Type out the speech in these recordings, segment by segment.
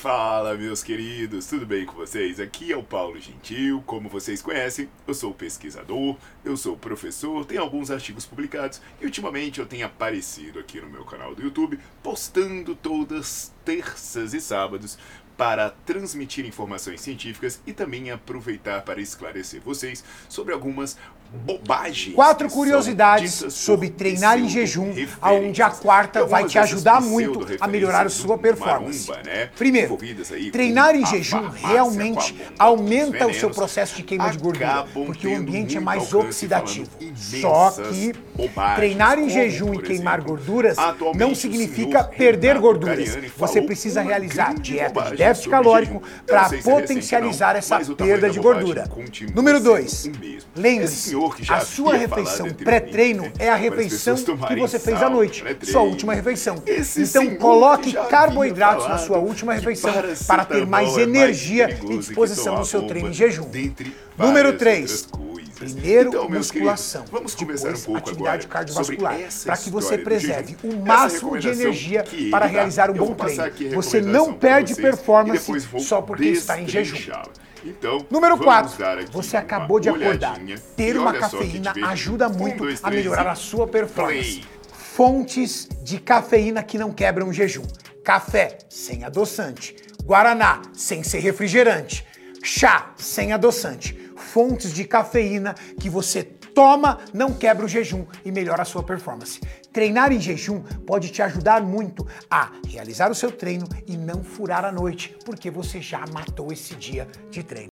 Fala, meus queridos, tudo bem com vocês? Aqui é o Paulo Gentil. Como vocês conhecem, eu sou pesquisador, eu sou professor, tenho alguns artigos publicados e ultimamente eu tenho aparecido aqui no meu canal do YouTube postando todas terças e sábados para transmitir informações científicas e também aproveitar para esclarecer vocês sobre algumas bobagens. Quatro curiosidades sobre treinar em jejum, onde a quarta vai te ajudar muito a melhorar a sua performance. Marumba, né? Primeiro, treinar em jejum realmente aumenta o seu processo de queima de gordura, porque o ambiente é mais oxidativo. Só que treinar em jejum e queimar gorduras não significa perder gorduras. Você precisa realizar dieta de déficit calórico para potencializar essa perda de gordura. Número 2. Lembre-se a sua refeição pré-treino é a refeição que você fez à noite, sua última refeição. Então coloque carboidratos na sua última refeição para ter mais energia e disposição no seu treino em jejum. Número 3. Primeiro, então, musculação. Queridos, vamos começar depois, um pouco atividade cardiovascular, para que você preserve o máximo de energia para realizar um bom treino. Você não perde performance só porque está em jejum. Então, Número 4. Você acabou de acordar. Ter uma cafeína ajuda muito um, dois, a melhorar a sua performance. Play. Fontes de cafeína que não quebram o jejum. Café sem adoçante. Guaraná sem ser refrigerante. Chá sem adoçante. Fontes de cafeína que você toma, não quebra o jejum e melhora a sua performance. Treinar em jejum pode te ajudar muito a realizar o seu treino e não furar a noite, porque você já matou esse dia de treino.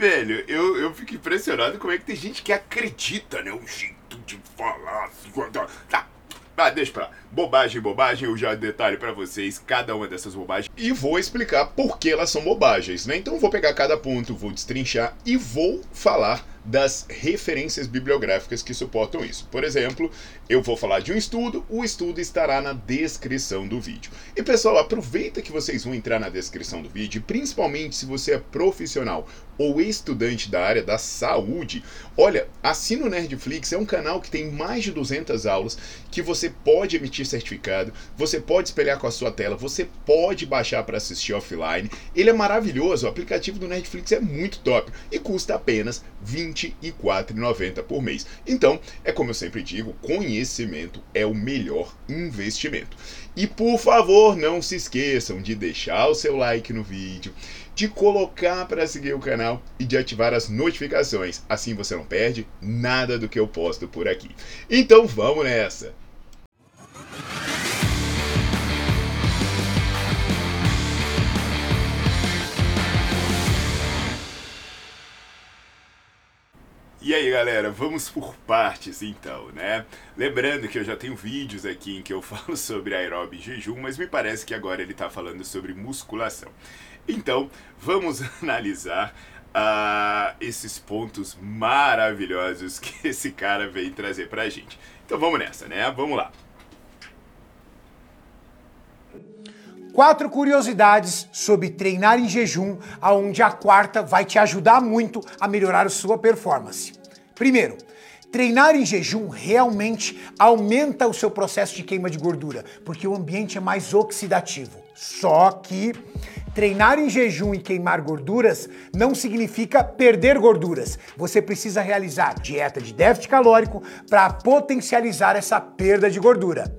Velho, eu, eu fico impressionado como é que tem gente que acredita, né? O jeito de falar. Tá, ah, deixa pra lá. Bobagem, bobagem, eu já detalho para vocês cada uma dessas bobagens e vou explicar por que elas são bobagens, né? Então vou pegar cada ponto, vou destrinchar e vou falar das referências bibliográficas que suportam isso. Por exemplo, eu vou falar de um estudo, o estudo estará na descrição do vídeo. E pessoal, aproveita que vocês vão entrar na descrição do vídeo, principalmente se você é profissional ou estudante da área da saúde. Olha, assina o Nerdflix, é um canal que tem mais de 200 aulas que você pode emitir certificado, você pode espelhar com a sua tela, você pode baixar para assistir offline. Ele é maravilhoso, o aplicativo do Netflix é muito top e custa apenas R$ 24,90 por mês. Então, é como eu sempre digo, conhecimento é o melhor investimento. E por favor, não se esqueçam de deixar o seu like no vídeo, de colocar para seguir o canal e de ativar as notificações. Assim você não perde nada do que eu posto por aqui. Então vamos nessa! E aí galera, vamos por partes então, né? Lembrando que eu já tenho vídeos aqui em que eu falo sobre aeróbio e jejum, mas me parece que agora ele está falando sobre musculação. Então, vamos analisar uh, esses pontos maravilhosos que esse cara vem trazer pra gente. Então vamos nessa, né? Vamos lá. Quatro curiosidades sobre treinar em jejum, aonde a quarta vai te ajudar muito a melhorar a sua performance. Primeiro, treinar em jejum realmente aumenta o seu processo de queima de gordura, porque o ambiente é mais oxidativo. Só que treinar em jejum e queimar gorduras não significa perder gorduras. Você precisa realizar dieta de déficit calórico para potencializar essa perda de gordura.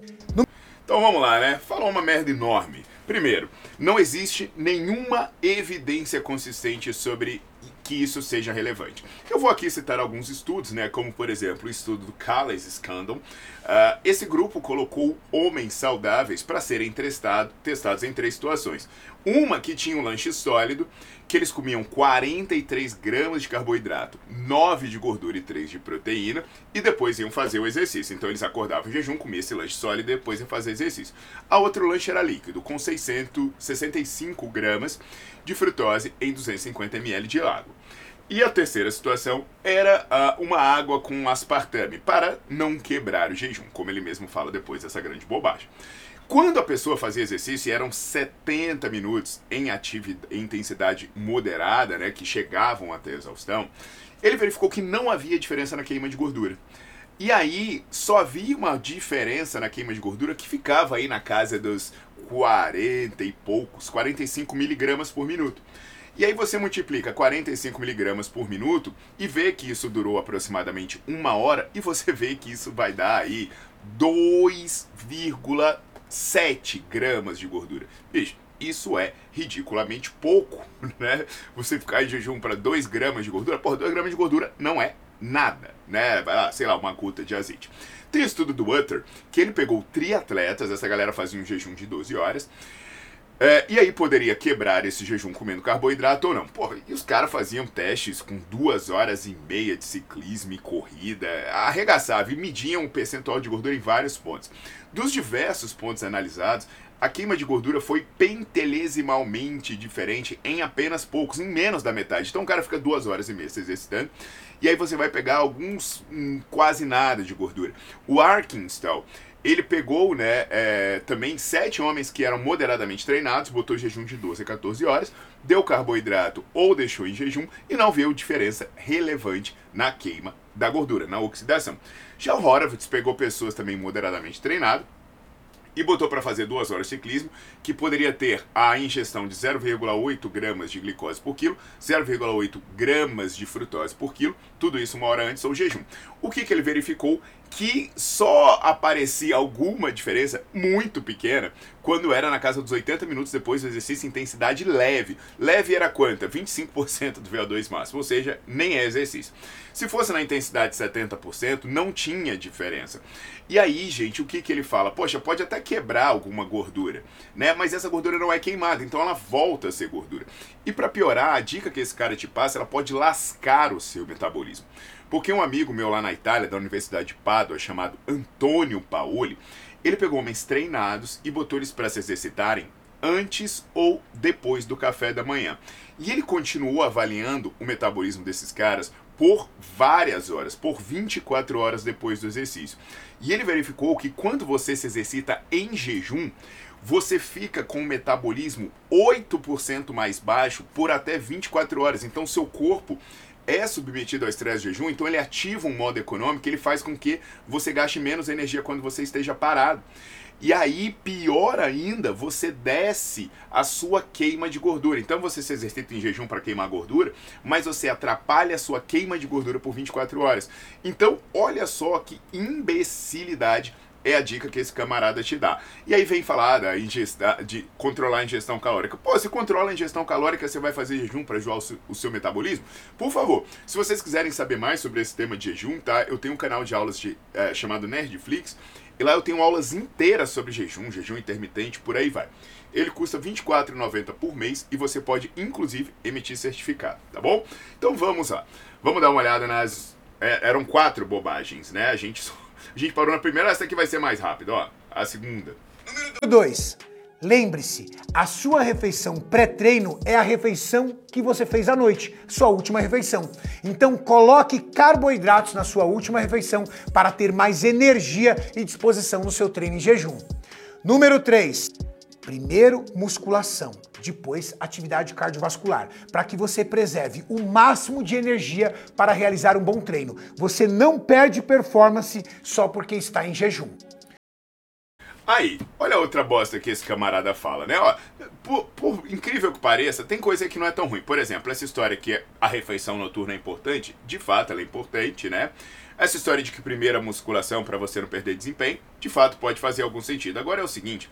Então vamos lá, né? Falou uma merda enorme. Primeiro, não existe nenhuma evidência consistente sobre que isso seja relevante. Eu vou aqui citar alguns estudos, né, como por exemplo o estudo do Calais Scandal. Uh, esse grupo colocou homens saudáveis para serem testado, testados em três situações. Uma que tinha um lanche sólido, que eles comiam 43 gramas de carboidrato, 9 de gordura e 3 de proteína, e depois iam fazer o exercício. Então eles acordavam em jejum, comiam esse lanche sólido e depois iam fazer exercício. A outro lanche era líquido, com 665 gramas de frutose em 250 ml de água. E a terceira situação era uh, uma água com aspartame, para não quebrar o jejum, como ele mesmo fala depois dessa grande bobagem. Quando a pessoa fazia exercício, eram 70 minutos em, atividade, em intensidade moderada, né, que chegavam até a exaustão, ele verificou que não havia diferença na queima de gordura. E aí, só havia uma diferença na queima de gordura que ficava aí na casa dos 40 e poucos, 45 miligramas por minuto. E aí você multiplica 45 miligramas por minuto e vê que isso durou aproximadamente uma hora e você vê que isso vai dar aí 2,3 7 gramas de gordura. Bicho, isso é ridiculamente pouco, né? Você ficar em jejum para 2 gramas de gordura, por 2 gramas de gordura não é nada, né? Sei lá, uma gota de azeite. Tem estudo do Water que ele pegou triatletas, essa galera fazia um jejum de 12 horas, é, e aí poderia quebrar esse jejum comendo carboidrato ou não. Porra, e os caras faziam testes com duas horas e meia de ciclismo e corrida, arregaçava e mediam o percentual de gordura em vários pontos. Dos diversos pontos analisados, a queima de gordura foi pentelesimalmente diferente em apenas poucos, em menos da metade. Então o cara fica duas horas e meia se exercitando, e aí você vai pegar alguns hum, quase nada de gordura. O Arkinstall ele pegou, né, é, também sete homens que eram moderadamente treinados, botou jejum de 12 a 14 horas, deu carboidrato ou deixou em jejum e não viu diferença relevante na queima da gordura, na oxidação. Já o Horowitz pegou pessoas também moderadamente treinadas, e botou para fazer duas horas de ciclismo, que poderia ter a ingestão de 0,8 gramas de glicose por quilo, 0,8 gramas de frutose por quilo, tudo isso uma hora antes ou jejum. O que, que ele verificou? Que só aparecia alguma diferença muito pequena quando era na casa dos 80 minutos depois do exercício intensidade leve. Leve era quanta? 25% do VO2 máximo, ou seja, nem é exercício. Se fosse na intensidade 70%, não tinha diferença. E aí, gente, o que, que ele fala? Poxa, pode até quebrar alguma gordura, né? Mas essa gordura não é queimada, então ela volta a ser gordura. E para piorar, a dica que esse cara te passa, ela pode lascar o seu metabolismo. Porque um amigo meu lá na Itália, da Universidade de Pádua, chamado Antônio Paoli, ele pegou homens treinados e botou eles para se exercitarem antes ou depois do café da manhã. E ele continuou avaliando o metabolismo desses caras por várias horas, por 24 horas depois do exercício. E ele verificou que quando você se exercita em jejum, você fica com o metabolismo 8% mais baixo por até 24 horas. Então seu corpo é submetido ao estresse de jejum, então ele ativa um modo econômico, ele faz com que você gaste menos energia quando você esteja parado. E aí, pior ainda, você desce a sua queima de gordura. Então você se exercita em jejum para queimar gordura, mas você atrapalha a sua queima de gordura por 24 horas. Então, olha só que imbecilidade é a dica que esse camarada te dá. E aí vem falar da ingesta, de controlar a ingestão calórica. Pô, se controla a ingestão calórica, você vai fazer jejum para ajudar o seu, o seu, metabolismo? Por favor, se vocês quiserem saber mais sobre esse tema de jejum, tá? Eu tenho um canal de aulas de, é, chamado Nerdflix, e lá eu tenho aulas inteiras sobre jejum, jejum intermitente, por aí vai. Ele custa R$ 24,90 por mês e você pode, inclusive, emitir certificado, tá bom? Então vamos lá. Vamos dar uma olhada nas é, eram quatro bobagens, né? A gente, a gente parou na primeira, essa aqui vai ser mais rápida, ó. A segunda. Número 2. Lembre-se, a sua refeição pré-treino é a refeição que você fez à noite, sua última refeição. Então coloque carboidratos na sua última refeição para ter mais energia e disposição no seu treino em jejum. Número 3. Primeiro, musculação, depois atividade cardiovascular, para que você preserve o máximo de energia para realizar um bom treino. Você não perde performance só porque está em jejum. Aí, olha outra bosta que esse camarada fala, né? Ó, por, por, incrível que pareça, tem coisa que não é tão ruim. Por exemplo, essa história que a refeição noturna é importante, de fato ela é importante, né? Essa história de que primeira musculação para você não perder desempenho, de fato pode fazer algum sentido. Agora é o seguinte,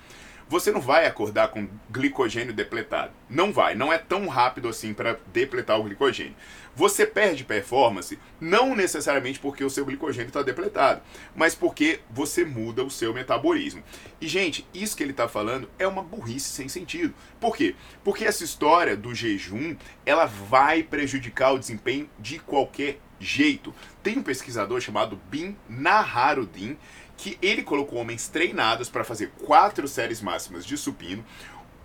você não vai acordar com glicogênio depletado. Não vai, não é tão rápido assim para depletar o glicogênio. Você perde performance não necessariamente porque o seu glicogênio está depletado, mas porque você muda o seu metabolismo. E gente, isso que ele está falando é uma burrice sem sentido. Por quê? Porque essa história do jejum, ela vai prejudicar o desempenho de qualquer jeito. Tem um pesquisador chamado Bin Naharudin que ele colocou homens treinados para fazer quatro séries máximas de supino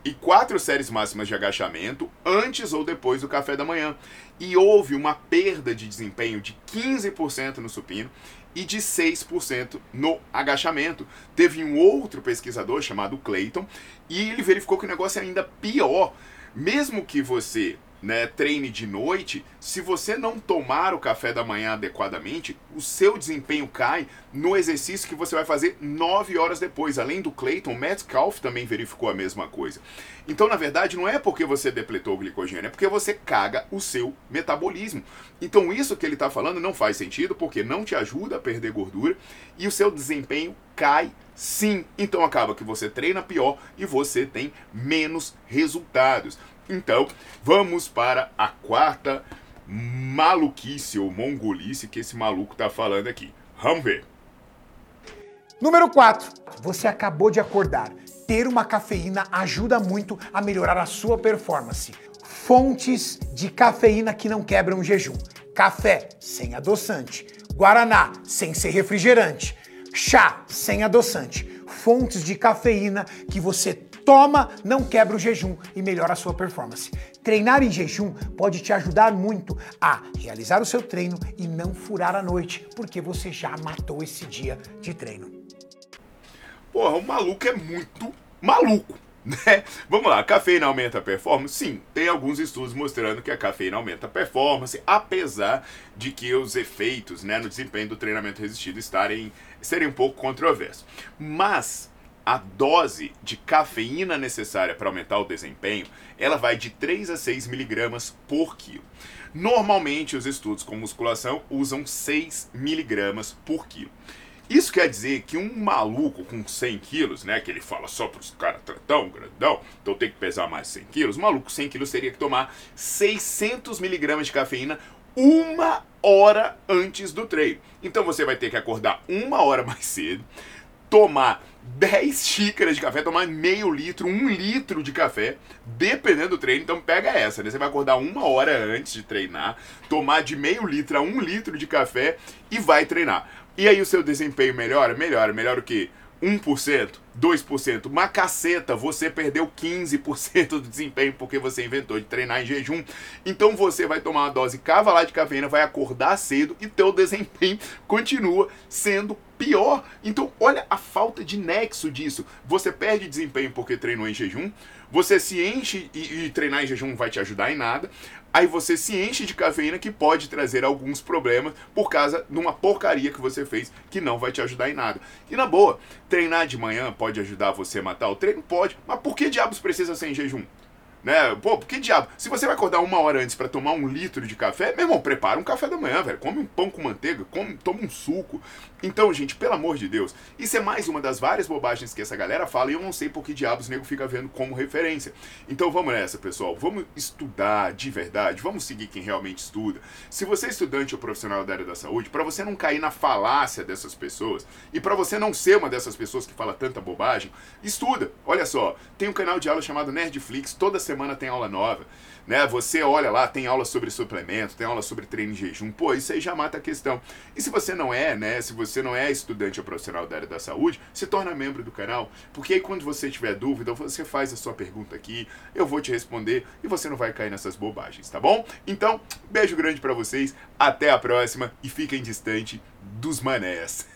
e quatro séries máximas de agachamento antes ou depois do café da manhã. E houve uma perda de desempenho de 15% no supino e de 6% no agachamento. Teve um outro pesquisador chamado Clayton e ele verificou que o negócio é ainda pior. Mesmo que você né, treine de noite, se você não tomar o café da manhã adequadamente, o seu desempenho cai no exercício que você vai fazer 9 horas depois. Além do Clayton, Metcalf também verificou a mesma coisa. Então, na verdade, não é porque você depletou o glicogênio, é porque você caga o seu metabolismo. Então, isso que ele está falando não faz sentido, porque não te ajuda a perder gordura e o seu desempenho cai sim. Então, acaba que você treina pior e você tem menos resultados. Então, vamos para a quarta maluquice ou mongolice que esse maluco tá falando aqui. Vamos ver. Número 4. Você acabou de acordar. Ter uma cafeína ajuda muito a melhorar a sua performance. Fontes de cafeína que não quebram o jejum. Café sem adoçante. Guaraná sem ser refrigerante. Chá sem adoçante. Fontes de cafeína que você toma, não quebra o jejum e melhora a sua performance. Treinar em jejum pode te ajudar muito a realizar o seu treino e não furar a noite, porque você já matou esse dia de treino. Porra, o maluco é muito maluco. Né? Vamos lá, cafeína aumenta a performance? Sim, tem alguns estudos mostrando que a cafeína aumenta a performance, apesar de que os efeitos né, no desempenho do treinamento resistido estarem serem um pouco controversos. Mas a dose de cafeína necessária para aumentar o desempenho, ela vai de 3 a 6 miligramas por quilo. Normalmente, os estudos com musculação usam 6 miligramas por quilo. Isso quer dizer que um maluco com 100 quilos, né, que ele fala só para os caras tão grandão, então tem que pesar mais 100 quilos, maluco com 100 quilos teria que tomar 600 miligramas de cafeína uma hora antes do treino. Então você vai ter que acordar uma hora mais cedo, tomar 10 xícaras de café, tomar meio litro, um litro de café, dependendo do treino. Então pega essa, né? Você vai acordar uma hora antes de treinar, tomar de meio litro a um litro de café e vai treinar. E aí o seu desempenho melhora? Melhora. Melhora o quê? 1%, 2%, uma caceta, você perdeu 15% do desempenho porque você inventou de treinar em jejum. Então você vai tomar uma dose cavalar de cafeína, vai acordar cedo e teu desempenho continua sendo pior. Então olha a falta de nexo disso. Você perde desempenho porque treinou em jejum, você se enche e, e treinar em jejum não vai te ajudar em nada aí você se enche de cafeína que pode trazer alguns problemas por causa de uma porcaria que você fez que não vai te ajudar em nada. E na boa, treinar de manhã pode ajudar você a matar o treino? Pode, mas por que diabos precisa ser em jejum? Né? Pô, que diabo? Se você vai acordar uma hora antes para tomar um litro de café, meu irmão, prepara um café da manhã, velho. Come um pão com manteiga, come, toma um suco. Então, gente, pelo amor de Deus, isso é mais uma das várias bobagens que essa galera fala e eu não sei por que diabos o nego fica vendo como referência. Então vamos nessa, pessoal. Vamos estudar de verdade, vamos seguir quem realmente estuda. Se você é estudante ou profissional da área da saúde, para você não cair na falácia dessas pessoas e para você não ser uma dessas pessoas que fala tanta bobagem, estuda. Olha só, tem um canal de aula chamado Nerdflix, toda semana semana tem aula nova né? Você olha lá, tem aula sobre suplemento, tem aula sobre treino em jejum, pô, isso aí já mata a questão. E se você não é, né? Se você não é estudante ou profissional da área da saúde, se torna membro do canal, porque aí quando você tiver dúvida, você faz a sua pergunta aqui, eu vou te responder e você não vai cair nessas bobagens, tá bom? Então, beijo grande para vocês, até a próxima e fiquem distante dos manés.